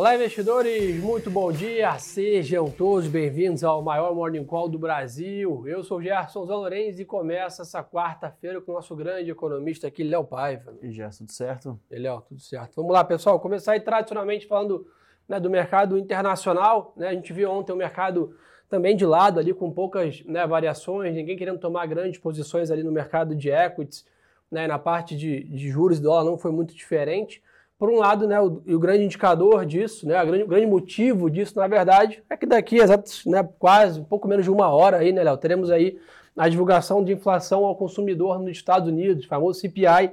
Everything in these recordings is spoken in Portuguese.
Olá, investidores, muito bom dia. Sejam todos bem-vindos ao maior Morning Call do Brasil. Eu sou o Gerson Zalorenz e começa essa quarta-feira com o nosso grande economista aqui, Léo Paiva. E Gerson, tudo certo? E Léo, tudo certo. Vamos lá, pessoal. Começar aí tradicionalmente falando né, do mercado internacional. Né? A gente viu ontem o mercado também de lado ali com poucas né, variações, ninguém querendo tomar grandes posições ali no mercado de equities. Né, na parte de, de juros e dólar não foi muito diferente. Por um lado, né, o, o grande indicador disso, né, o grande, grande, motivo disso, na verdade, é que daqui exatos, né, quase um pouco menos de uma hora aí, né, Léo, teremos aí a divulgação de inflação ao consumidor nos Estados Unidos, famoso CPI,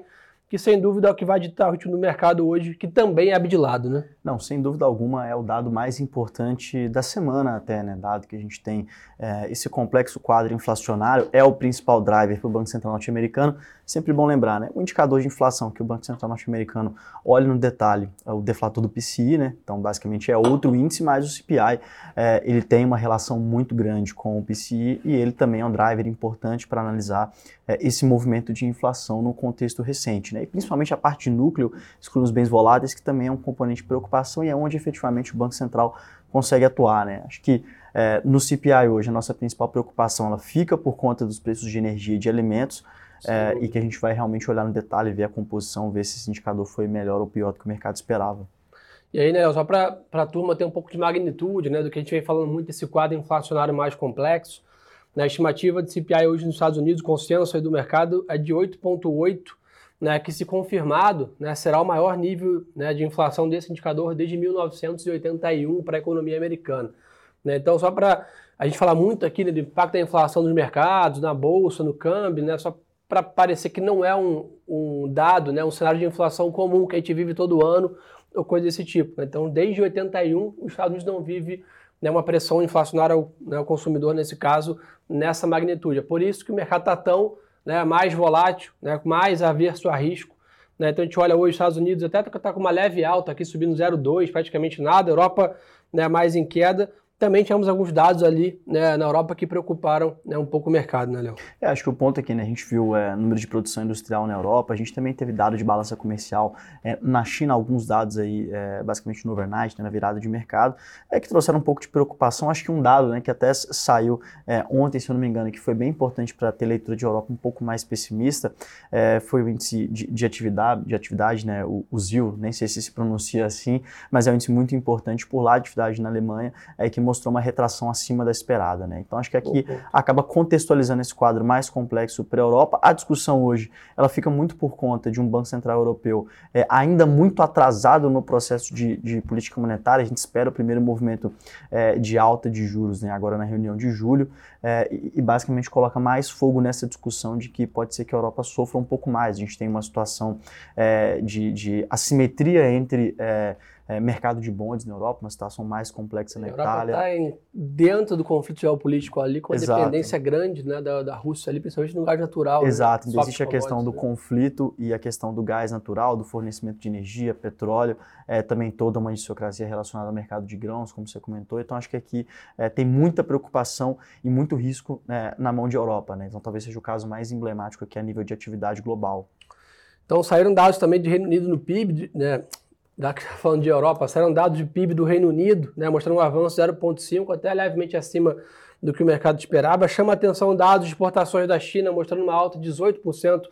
que sem dúvida é o que vai ditar o ritmo do mercado hoje, que também é abdilado, né? Não, sem dúvida alguma é o dado mais importante da semana até, né? Dado que a gente tem é, esse complexo quadro inflacionário, é o principal driver para o Banco Central norte-americano. Sempre bom lembrar, né? O indicador de inflação que o Banco Central norte-americano olha no detalhe é o deflator do PCI, né? Então, basicamente é outro índice, mas o CPI é, ele tem uma relação muito grande com o PCI e ele também é um driver importante para analisar é, esse movimento de inflação no contexto recente, né? E principalmente a parte de núcleo, excluindo os bens voláteis, que também é um componente de preocupação e é onde efetivamente o Banco Central consegue atuar, né? Acho que é, no CPI hoje a nossa principal preocupação ela fica por conta dos preços de energia e de alimentos, é, e que a gente vai realmente olhar no detalhe, ver a composição, ver se esse indicador foi melhor ou pior do que o mercado esperava. E aí, né, só para a turma ter um pouco de magnitude, né, do que a gente vem falando muito desse quadro inflacionário mais complexo, né, a estimativa de CPI hoje nos Estados Unidos, consenso aí do mercado, é de 8,8, né, que se confirmado, né, será o maior nível né, de inflação desse indicador desde 1981 para a economia americana. Né? Então, só para a gente falar muito aqui né, do impacto da inflação nos mercados, na bolsa, no câmbio, né, só para parecer que não é um, um, dado, né, um cenário de inflação comum que a gente vive todo ano ou coisa desse tipo. Né? Então, desde 81, os Estados Unidos não vive né, uma pressão inflacionária ao, né, ao, consumidor, nesse caso, nessa magnitude. É por isso que o mercado está tão né, mais volátil, né, mais averso a risco. Né? Então, a gente olha hoje os Estados Unidos até está com uma leve alta aqui, subindo 0,2, praticamente nada. Europa né, mais em queda também tivemos alguns dados ali né, na Europa que preocuparam né, um pouco o mercado, né, Léo? É, acho que o ponto aqui, né, a gente viu é, número de produção industrial na Europa, a gente também teve dado de balança comercial é, na China, alguns dados aí, é, basicamente no overnight, né, na virada de mercado, é, que trouxeram um pouco de preocupação. Acho que um dado né, que até saiu é, ontem, se eu não me engano, que foi bem importante para ter leitura de Europa um pouco mais pessimista, é, foi o índice de, de, atividade, de atividade né, o, o ZIL, nem sei se se pronuncia assim, mas é um índice muito importante por lá, de atividade na Alemanha, é, que mostrou uma retração acima da esperada. Né? Então acho que aqui uhum. acaba contextualizando esse quadro mais complexo para a Europa. A discussão hoje ela fica muito por conta de um Banco Central Europeu é, ainda muito atrasado no processo de, de, política monetária. A gente espera o primeiro movimento é, de alta de juros né, agora na reunião de julho é, e, e, basicamente coloca mais fogo nessa discussão de que pode ser que a Europa sofra um pouco mais. A gente tem uma situação é, de, de, assimetria entre é, mercado de bondes na Europa, uma situação mais complexa na a Itália. A Europa está dentro do conflito geopolítico ali, com a Exato. dependência grande né, da, da Rússia ali, principalmente no gás natural. Né? Exato, né? existe a questão do né? conflito e a questão do gás natural, do fornecimento de energia, petróleo, é, também toda uma aristocracia relacionada ao mercado de grãos, como você comentou. Então acho que aqui é, tem muita preocupação e muito risco né, na mão de Europa. Né? Então talvez seja o caso mais emblemático aqui a nível de atividade global. Então saíram dados também de Reino Unido no PIB, né, da, falando de Europa, saíram dados de PIB do Reino Unido, né, mostrando um avanço 0,5, até levemente acima do que o mercado esperava. Chama atenção dados de exportações da China, mostrando uma alta de 18%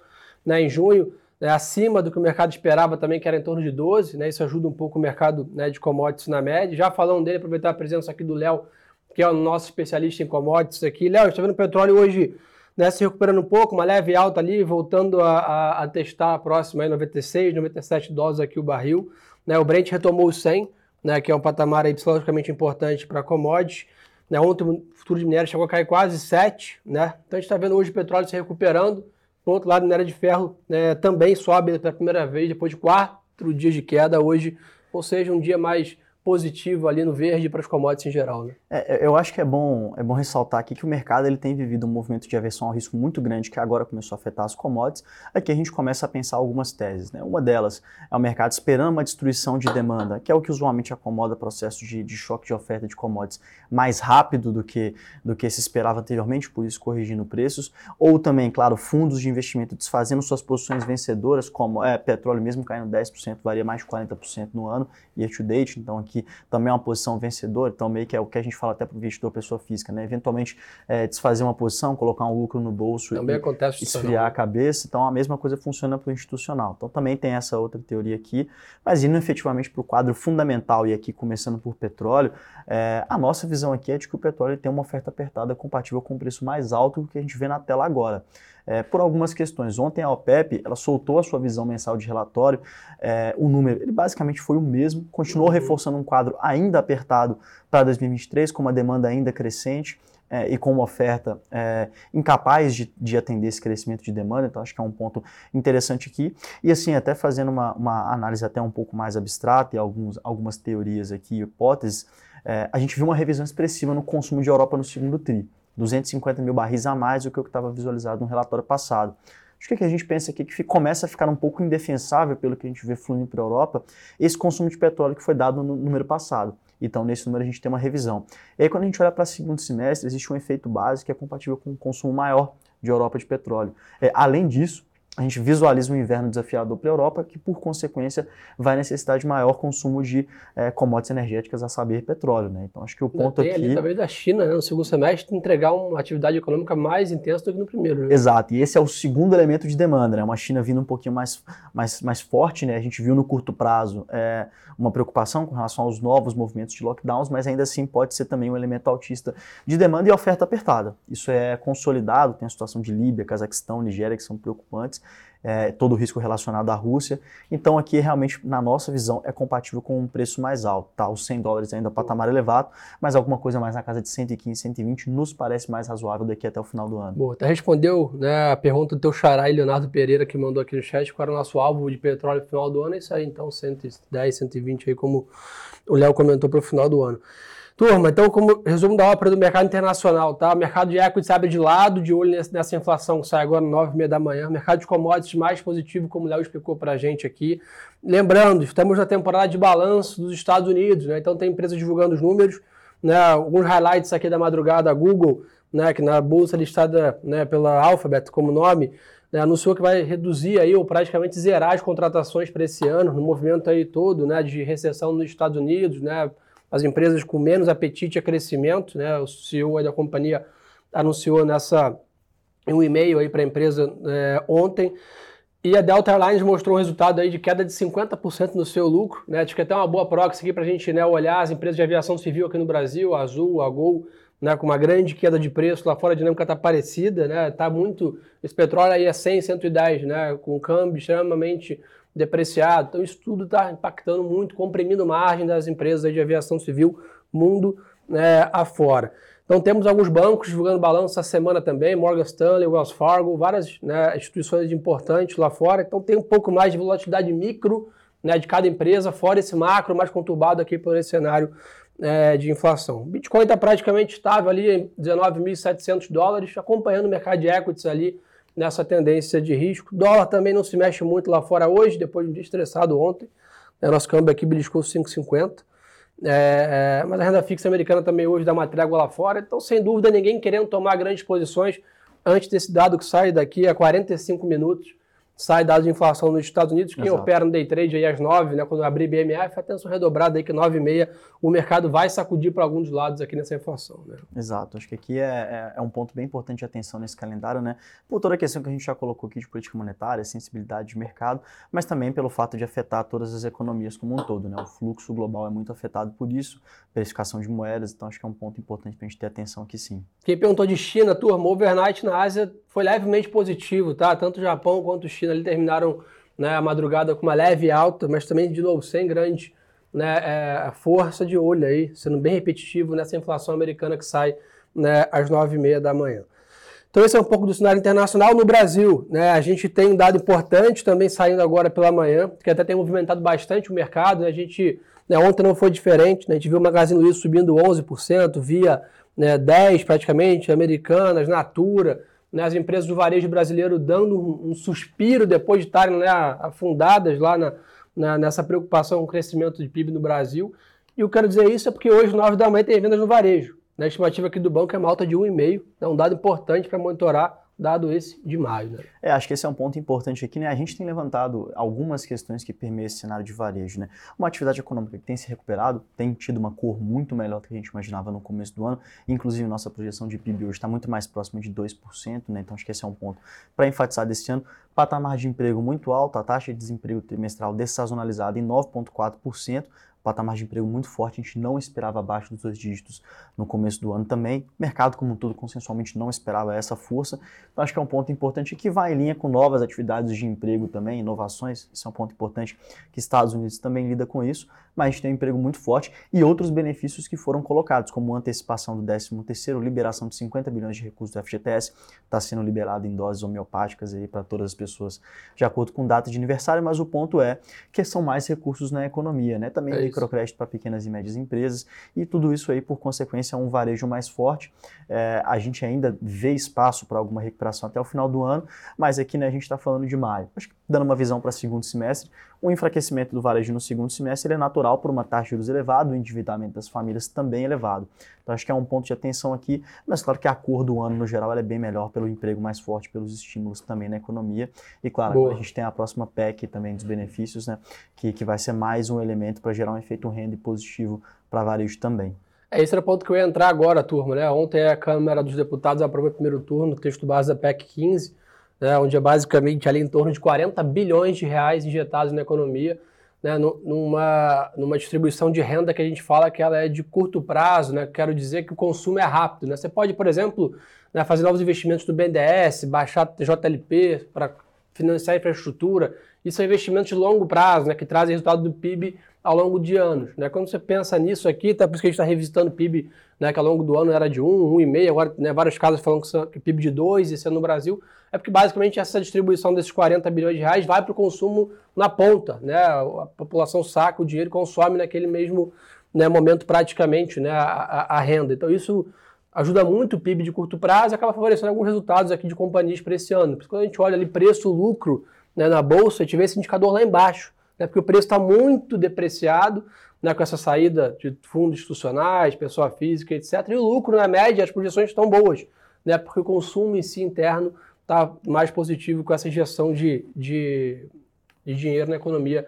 né, em junho, né, acima do que o mercado esperava também, que era em torno de 12%. Né, isso ajuda um pouco o mercado né, de commodities na média. Já falando dele, aproveitar a presença aqui do Léo, que é o nosso especialista em commodities aqui. Léo, está vendo o petróleo hoje né, se recuperando um pouco, uma leve alta ali, voltando a, a, a testar a próxima aí, 96, 97 dólares aqui o barril. Né, o Brent retomou os 100, né, que é um patamar aí psicologicamente importante para commodities. Né, ontem o futuro de minério chegou a cair quase 7, né? Então a gente está vendo hoje o petróleo se recuperando. Por outro lado, minério de ferro né, também sobe pela primeira vez depois de quatro dias de queda hoje, ou seja, um dia mais positivo ali no verde para os commodities em geral. Né? É, é, eu acho que é bom, é bom ressaltar aqui que o mercado ele tem vivido um movimento de aversão ao risco muito grande que agora começou a afetar as commodities. Aqui a gente começa a pensar algumas teses. Né? Uma delas é o mercado esperando uma destruição de demanda, que é o que usualmente acomoda processo de, de choque de oferta de commodities mais rápido do que, do que se esperava anteriormente, por isso corrigindo preços. Ou também, claro, fundos de investimento desfazendo suas posições vencedoras, como é, petróleo mesmo caindo 10%, varia mais de 40% no ano, year to date. Então aqui que também é uma posição vencedora, então meio que é o que a gente fala até para o investidor pessoa física, né? Eventualmente é, desfazer uma posição, colocar um lucro no bolso também e acontece esfriar a cabeça, então a mesma coisa funciona para o institucional. Então também tem essa outra teoria aqui, mas indo efetivamente para o quadro fundamental e aqui começando por petróleo, é, a nossa visão aqui é de que o petróleo tem uma oferta apertada compatível com o preço mais alto que a gente vê na tela agora é, por algumas questões. Ontem a OPEP ela soltou a sua visão mensal de relatório, é, o número ele basicamente foi o mesmo, continuou uhum. reforçando um quadro ainda apertado para 2023, com uma demanda ainda crescente. É, e com uma oferta é, incapaz de, de, atender esse crescimento de demanda, então acho que é um ponto interessante aqui. E assim, até fazendo uma, uma análise até um pouco mais abstrata e alguns, algumas teorias aqui, hipóteses, é, a gente viu uma revisão expressiva no consumo de Europa no segundo TRI. 250 mil barris a mais do que o que estava visualizado no relatório passado. Acho que a gente pensa aqui é que começa a ficar um pouco indefensável pelo que a gente vê fluindo para a Europa, esse consumo de petróleo que foi dado no número passado. Então, nesse número a gente tem uma revisão. E aí, quando a gente olha para o segundo semestre, existe um efeito básico que é compatível com o consumo maior de Europa de petróleo. É, além disso, a gente visualiza um inverno desafiador para a Europa, que por consequência vai necessitar de maior consumo de é, commodities energéticas, a saber, petróleo. Né? Então acho que o ponto Tem aqui... ali talvez da China, né, no segundo semestre, entregar uma atividade econômica mais intensa do que no primeiro. Né? Exato, e esse é o segundo elemento de demanda, né? uma China vindo um pouquinho mais, mais, mais forte, né? a gente viu no curto prazo é, uma preocupação com relação aos novos movimentos de lockdowns, mas ainda assim pode ser também um elemento altista de demanda e oferta apertada. Isso é consolidado, tem a situação de Líbia, Cazaquistão, Nigéria, que são preocupantes, é, todo o risco relacionado à Rússia. Então aqui realmente, na nossa visão, é compatível com um preço mais alto. Tá? Os 100 dólares ainda é patamar elevado, mas alguma coisa mais na casa de 115, 120 nos parece mais razoável daqui até o final do ano. Boa, até respondeu né, a pergunta do teu xará, Leonardo Pereira, que mandou aqui no chat, qual era o nosso alvo de petróleo no final do ano, é isso aí, então 110, 120 aí, como o Léo comentou para o final do ano. Turma, então, como resumo da ópera do mercado internacional, tá? O mercado de equities abre de lado, de olho nessa inflação que sai agora 9 h da manhã. O mercado de commodities mais positivo, como o Léo explicou para a gente aqui. Lembrando, estamos na temporada de balanço dos Estados Unidos, né? Então tem empresas divulgando os números, né? Alguns highlights aqui da madrugada, a Google, né? Que na bolsa listada né, pela Alphabet como nome, né, anunciou que vai reduzir aí ou praticamente zerar as contratações para esse ano, no movimento aí todo, né? De recessão nos Estados Unidos, né? As empresas com menos apetite a crescimento, né? O CEO da companhia anunciou nessa um e-mail aí para a empresa é, ontem. E a Delta Airlines mostrou um resultado aí de queda de 50% no seu lucro, né? Acho que até uma boa proxy aqui para a gente né, olhar as empresas de aviação civil aqui no Brasil, a Azul, a Gol, né, com uma grande queda de preço lá fora, a dinâmica está parecida, né? Tá muito. Esse petróleo aí é 100, 110, né? Com câmbio extremamente depreciado. Então, isso tudo está impactando muito, comprimindo margem das empresas de aviação civil mundo né, afora. Então, temos alguns bancos divulgando balanço essa semana também, Morgan Stanley, Wells Fargo, várias né, instituições importantes lá fora. Então, tem um pouco mais de volatilidade micro né, de cada empresa, fora esse macro mais conturbado aqui por esse cenário é, de inflação. Bitcoin está praticamente estável ali em 19.700 dólares, acompanhando o mercado de equities ali nessa tendência de risco. Dólar também não se mexe muito lá fora hoje, depois de um dia estressado ontem. É, nosso câmbio aqui beliscou 5,50. É, é, mas a renda fixa americana também hoje dá uma trégua lá fora. Então, sem dúvida, ninguém querendo tomar grandes posições antes desse dado que sai daqui a 45 minutos sai dados de inflação nos Estados Unidos. Quem Exato. opera no day trade aí às 9, né, quando abrir BMF, atenção redobrada aí que 9 e meia o mercado vai sacudir para alguns lados aqui nessa inflação. Né? Exato, acho que aqui é, é, é, um ponto bem importante de atenção nesse calendário, né? Por toda a questão que a gente já colocou aqui de política monetária, sensibilidade de mercado, mas também pelo fato de afetar todas as economias como um todo, né? O fluxo global é muito afetado por isso, precificação de moedas, então acho que é um ponto importante para a gente ter atenção aqui sim. Quem perguntou de China, turma, overnight na Ásia foi levemente positivo, tá? Tanto o Japão quanto China ali terminaram né, a madrugada com uma leve alta, mas também, de novo, sem grande né, é, força de olho aí, sendo bem repetitivo nessa inflação americana que sai né, às nove e meia da manhã. Então esse é um pouco do cenário internacional. No Brasil, né, a gente tem um dado importante também saindo agora pela manhã, que até tem movimentado bastante o mercado. Né, a gente, né, ontem não foi diferente, né, a gente viu o Magazine Luiza subindo 11%, via né, 10% praticamente, Americanas, Natura, né, as empresas do varejo brasileiro dando um, suspiro depois de estarem né, afundadas lá na, na, nessa preocupação com o crescimento de PIB no Brasil. E eu quero dizer isso é porque hoje, 9 da manhã, tem vendas no varejo. Né, a estimativa aqui do banco é uma alta de 1,5, é um dado importante para monitorar dado esse de maio. Né? É, acho que esse é um ponto importante aqui, né? A gente tem levantado algumas questões que permeiam esse cenário de varejo, né? Uma atividade econômica que tem se recuperado, tem tido uma cor muito melhor do que a gente imaginava no começo do ano, inclusive nossa projeção de PIB hoje está muito mais próxima de 2%, né? Então acho que esse é um ponto para enfatizar desse ano. Patamar de emprego muito alto, a taxa de desemprego trimestral dessazonalizada em 9,4%, patamar de emprego muito forte, a gente não esperava abaixo dos dois dígitos no começo do ano também. O mercado, como um todo, consensualmente não esperava essa força. Então, acho que é um ponto importante que vai em linha com novas atividades de emprego também, inovações. Isso é um ponto importante que Estados Unidos também lida com isso, mas a gente tem um emprego muito forte e outros benefícios que foram colocados, como antecipação do 13º, liberação de 50 bilhões de recursos do FGTS, está sendo liberado em doses homeopáticas para todas as pessoas de acordo com data de aniversário, mas o ponto é que são mais recursos na economia, né? Também é microcrédito para pequenas e médias empresas e tudo isso aí, por consequência, é um varejo mais forte. É, a gente ainda vê espaço para alguma recuperação até o final do ano, mas aqui né, a gente está falando de maio. Acho que dando uma visão para segundo semestre, o enfraquecimento do varejo no segundo semestre é natural por uma taxa de juros elevada, o endividamento das famílias também elevado. Então acho que é um ponto de atenção aqui, mas claro que a cor do ano no geral é bem melhor pelo emprego mais forte, pelos estímulos também na economia. E claro, a gente tem a próxima PEC também dos benefícios, né, que, que vai ser mais um elemento para gerar um efeito renda positivo para varejo também. É, esse era o ponto que eu ia entrar agora, turma. Né? Ontem a Câmara dos Deputados aprovou o primeiro turno, texto base da PEC 15, né, onde é basicamente ali em torno de 40 bilhões de reais injetados na economia, né, numa, numa distribuição de renda que a gente fala que ela é de curto prazo, né, quero dizer que o consumo é rápido. Né? Você pode, por exemplo, né, fazer novos investimentos no BNDES, baixar JLP para financiar infraestrutura. Isso é investimento de longo prazo, né, que traz resultado do PIB ao longo de anos. Né? Quando você pensa nisso aqui, tá por isso que a gente está revisitando o PIB, né, que ao longo do ano era de 1, 1,5, agora né, vários casos falam que PIB de 2, esse ano no Brasil, é porque basicamente essa distribuição desses 40 bilhões de reais vai para o consumo na ponta. Né? A população saca o dinheiro e consome naquele mesmo né, momento praticamente né, a, a, renda. Então isso ajuda muito o PIB de curto prazo e acaba favorecendo alguns resultados aqui de companhias para esse ano. Porque quando a gente olha ali preço-lucro né, na bolsa, a gente vê esse indicador lá embaixo né, porque o preço está muito depreciado né, com essa saída de fundos institucionais, pessoa física, etc. E o lucro, na média, as projeções estão boas, né, porque o consumo em si interno está mais positivo com essa injeção de, de, de dinheiro na economia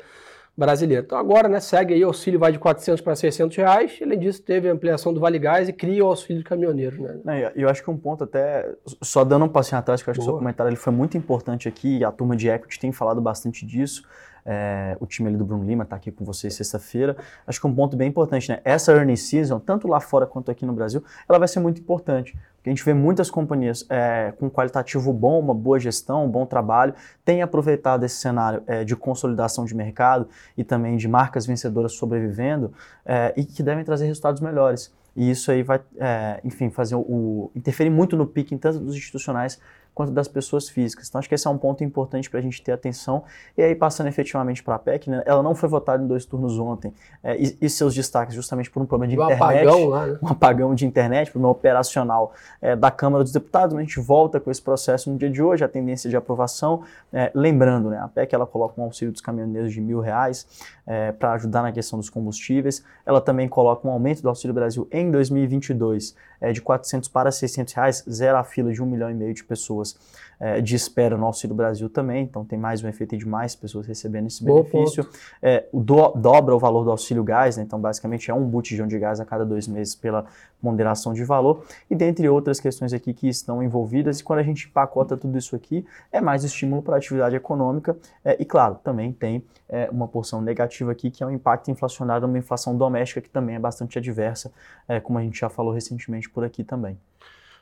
brasileira. Então agora né, segue aí, o auxílio vai de 400 para 600 reais, além disso teve a ampliação do Vale Gás e cria o auxílio de caminhoneiro. Né? Eu acho que um ponto até, só dando um passinho atrás, que eu acho Boa. que o seu comentário ele foi muito importante aqui, a turma de equity tem falado bastante disso, é, o time ali do Bruno Lima está aqui com vocês sexta-feira. Acho que um ponto bem importante, né? Essa earning season, tanto lá fora quanto aqui no Brasil, ela vai ser muito importante. Porque a gente vê muitas companhias é, com qualitativo bom, uma boa gestão, um bom trabalho, têm aproveitado esse cenário é, de consolidação de mercado e também de marcas vencedoras sobrevivendo é, e que devem trazer resultados melhores. E isso aí vai, é, enfim, fazer o, o, interferir muito no pique, tanto dos institucionais quanto das pessoas físicas. Então, acho que esse é um ponto importante para a gente ter atenção. E aí, passando efetivamente para a PEC, né, ela não foi votada em dois turnos ontem. É, e, e, seus destaques, justamente por um problema de um internet. Apagão lá, né? Um apagão de internet, problema operacional é, da Câmara dos Deputados. A gente volta com esse processo no dia de hoje, a tendência de aprovação. É, lembrando, né, a PEC ela coloca um auxílio dos caminhoneiros de mil reais é, para ajudar na questão dos combustíveis. Ela também coloca um aumento do Auxílio Brasil em 2022 é, de 400 para 600 reais, zero a fila de um milhão e meio de pessoas é, de espera no Auxílio Brasil também, então tem mais um efeito de mais pessoas recebendo esse benefício. É, do, dobra o valor do auxílio gás, né, então basicamente é um botijão de gás a cada dois meses pela ponderação de valor, e dentre outras questões aqui que estão envolvidas, e quando a gente pacota tudo isso aqui, é mais estímulo para a atividade econômica, é, e claro, também tem é, uma porção negativa aqui, que é o impacto inflacionário uma inflação doméstica, que também é bastante adversa, é, como a gente já falou recentemente por aqui também.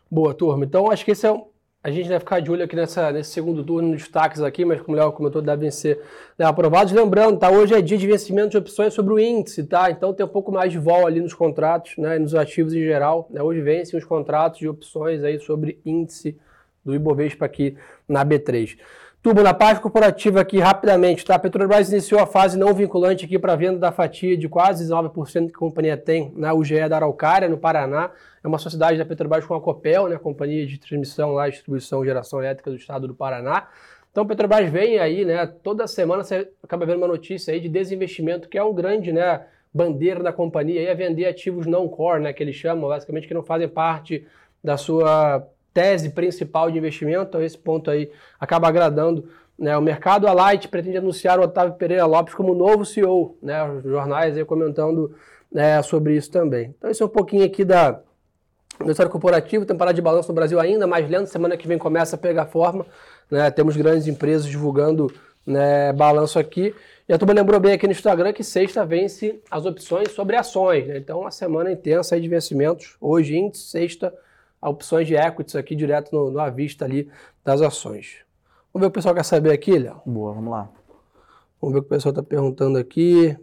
Boa, turma. Então, acho que esse é um a gente deve ficar de olho aqui nessa, nesse segundo turno, nos destaques aqui, mas como o Léo comentou, devem ser né, aprovados. Lembrando, tá? Hoje é dia de vencimento de opções sobre o índice, tá? Então tem um pouco mais de vol ali nos contratos, né? Nos ativos em geral. Né? Hoje vencem os contratos de opções aí sobre índice do Ibovespa aqui na B3. Turbo, na parte corporativa aqui, rapidamente, tá? A Petrobras iniciou a fase não vinculante aqui para venda da fatia de quase 9% que a companhia tem na UGE da Araucária, no Paraná. É uma sociedade da Petrobras com a Copel, né? Companhia de transmissão lá, distribuição e geração elétrica do estado do Paraná. Então, a Petrobras vem aí, né? Toda semana você acaba vendo uma notícia aí de desinvestimento, que é um grande, né? Bandeira da companhia, aí é vender ativos não core, né? Que eles chamam, basicamente, que não fazem parte da sua tese principal de investimento, então esse ponto aí acaba agradando né, o mercado. A Light pretende anunciar o Otávio Pereira Lopes como novo CEO, né, os jornais aí comentando né, sobre isso também. Então esse é um pouquinho aqui da do história corporativo, temporada de balanço no Brasil ainda mais lento, semana que vem começa a pegar forma, né, temos grandes empresas divulgando né, balanço aqui. E a turma lembrou bem aqui no Instagram que sexta vence as opções sobre ações. Né? Então, uma semana intensa de vencimentos. Hoje, índice, sexta, opções de equities aqui direto no, no à vista ali das ações. Vamos ver o que o pessoal quer saber aqui, Léo? Boa, vamos lá. Vamos ver o que o pessoal está perguntando aqui.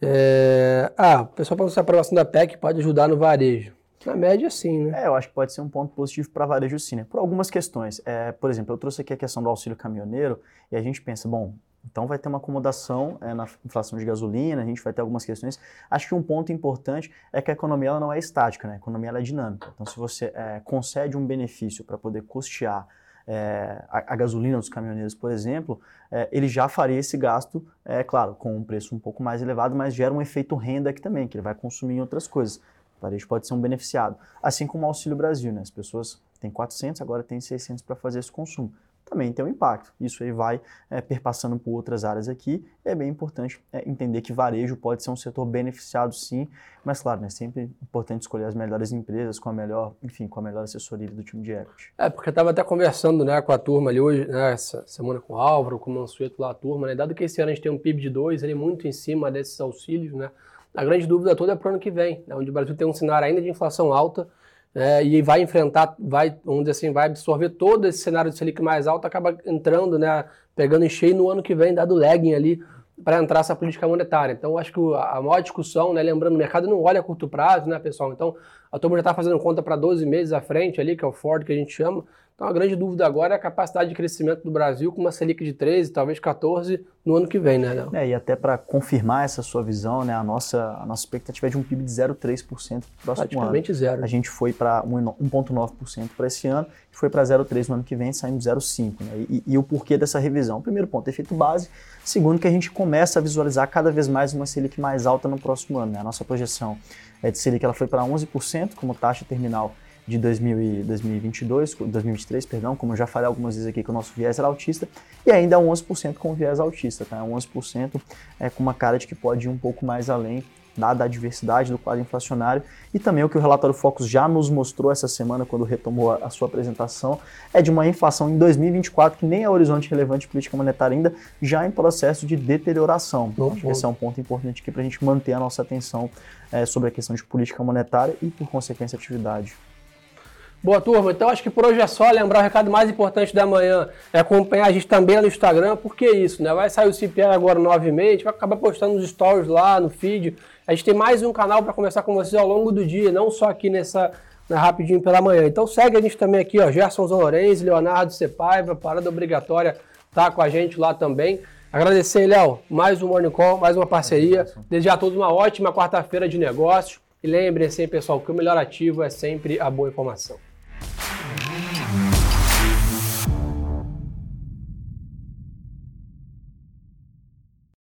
É... Ah, o pessoal pergunta se a aprovação da PEC pode ajudar no varejo. Na média, sim, né? É, eu acho que pode ser um ponto positivo para varejo sim, né? Por algumas questões. É, por exemplo, eu trouxe aqui a questão do auxílio caminhoneiro e a gente pensa, bom, então vai ter uma acomodação é, na inflação de gasolina, a gente vai ter algumas questões. Acho que um ponto importante é que a economia ela não é estática, né? a economia ela é dinâmica. Então, se você é, concede um benefício para poder custear é, a, a, gasolina dos caminhoneiros, por exemplo, é, ele já faria esse gasto, é claro, com um preço um pouco mais elevado, mas gera um efeito renda aqui também, que ele vai consumir em outras coisas. O varejo pode ser um beneficiado. Assim como o Auxílio Brasil, né? As pessoas têm 400, agora tem 600 para fazer esse consumo. Também tem um impacto. Isso aí vai é, perpassando por outras áreas aqui. É bem importante é, entender que varejo pode ser um setor beneficiado sim, mas claro, é né, sempre importante escolher as melhores empresas com a melhor, enfim, com a melhor assessoria do time de equity. É, porque eu estava até conversando né, com a turma ali hoje, né, essa semana com o Álvaro, com o Mansueto lá, a turma, né, dado que esse ano a gente tem um PIB de 2, ele é muito em cima desses auxílios, né, a grande dúvida toda é para o ano que vem, né, onde o Brasil tem um cenário ainda de inflação alta é, e vai enfrentar, vai, dizer assim, vai absorver todo esse cenário de Selic mais alto, acaba entrando, né, pegando em cheio no ano que vem, dado lagging ali para entrar essa política monetária. Então, acho que a maior discussão, né, lembrando, o mercado não olha a curto prazo, né, pessoal? Então, a turma já está fazendo conta para 12 meses à frente ali, que é o Ford que a gente chama. Então, a grande dúvida agora é a capacidade de crescimento do Brasil com uma Selic de 13, talvez 14 no ano que vem, né, Léo? É, e até para confirmar essa sua visão, né, a nossa, a nossa expectativa é de um PIB de 0,3% no próximo Praticamente ano. zero. A gente foi para 1,9% para esse ano e foi para 0,3% no ano que vem, saindo 0,5%. Né? E, e, o porquê dessa revisão? Primeiro ponto, efeito base. Segundo, que a gente começa a visualizar cada vez mais uma Selic mais alta no próximo ano. Né? A nossa projeção é de Selic ela foi para 11% como taxa terminal de 2022, 2023, perdão, como eu já falei algumas vezes aqui que o nosso viés era autista, e ainda 11% com viés autista, tá? 11% é com uma cara de que pode ir um pouco mais além dada a diversidade do quadro inflacionário e também o que o relatório Focus já nos mostrou essa semana quando retomou a, sua apresentação é de uma inflação em 2024 que nem é horizonte relevante de política monetária ainda, já em processo de deterioração. Então, acho que esse é um ponto importante aqui para a gente manter a nossa atenção é, sobre a questão de política monetária e, por consequência, atividade. Boa, turma. Então, acho que por hoje é só. Lembrar o recado mais importante da manhã é acompanhar a gente também no Instagram. Por que isso, né? Vai sair o CPI agora 9 h 30 a gente vai acabar postando os stories lá no feed. A gente tem mais um canal para conversar com vocês ao longo do dia, não só aqui nessa na Rapidinho pela Manhã. Então, segue a gente também aqui, ó, Gerson Zolorenzi, Leonardo Cepaiva, parada obrigatória, tá com a gente lá também. Agradecer, Léo, mais um Morning Call, mais uma parceria. Desejar a todos uma ótima quarta-feira de negócios. E lembrem-se, pessoal, que o melhor ativo é sempre a boa informação.